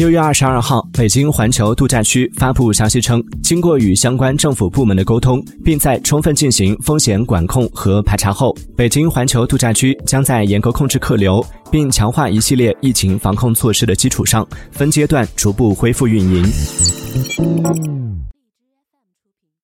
六月二十二号北京环球度假区发布消息称经过与相关政府部门的沟通并在充分进行风险管控和排查后北京环球度假区将在严格控制客流并强化一系列疫情防控措施的基础上分阶段逐步恢复运营。